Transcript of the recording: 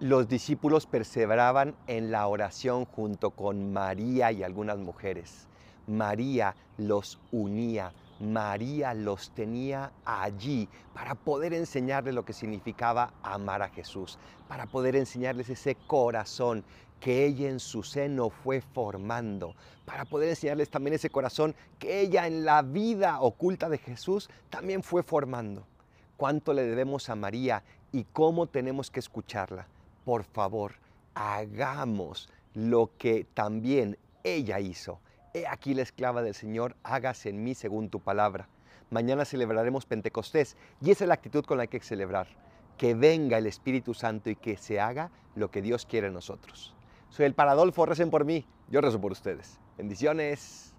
Los discípulos perseveraban en la oración junto con María y algunas mujeres. María los unía, María los tenía allí para poder enseñarles lo que significaba amar a Jesús, para poder enseñarles ese corazón que ella en su seno fue formando, para poder enseñarles también ese corazón que ella en la vida oculta de Jesús también fue formando. ¿Cuánto le debemos a María y cómo tenemos que escucharla? Por favor, hagamos lo que también ella hizo. He aquí la esclava del Señor, hágase en mí según tu palabra. Mañana celebraremos Pentecostés y esa es la actitud con la que hay que celebrar. Que venga el Espíritu Santo y que se haga lo que Dios quiere en nosotros. Soy el Paradolfo, recen por mí, yo rezo por ustedes. Bendiciones.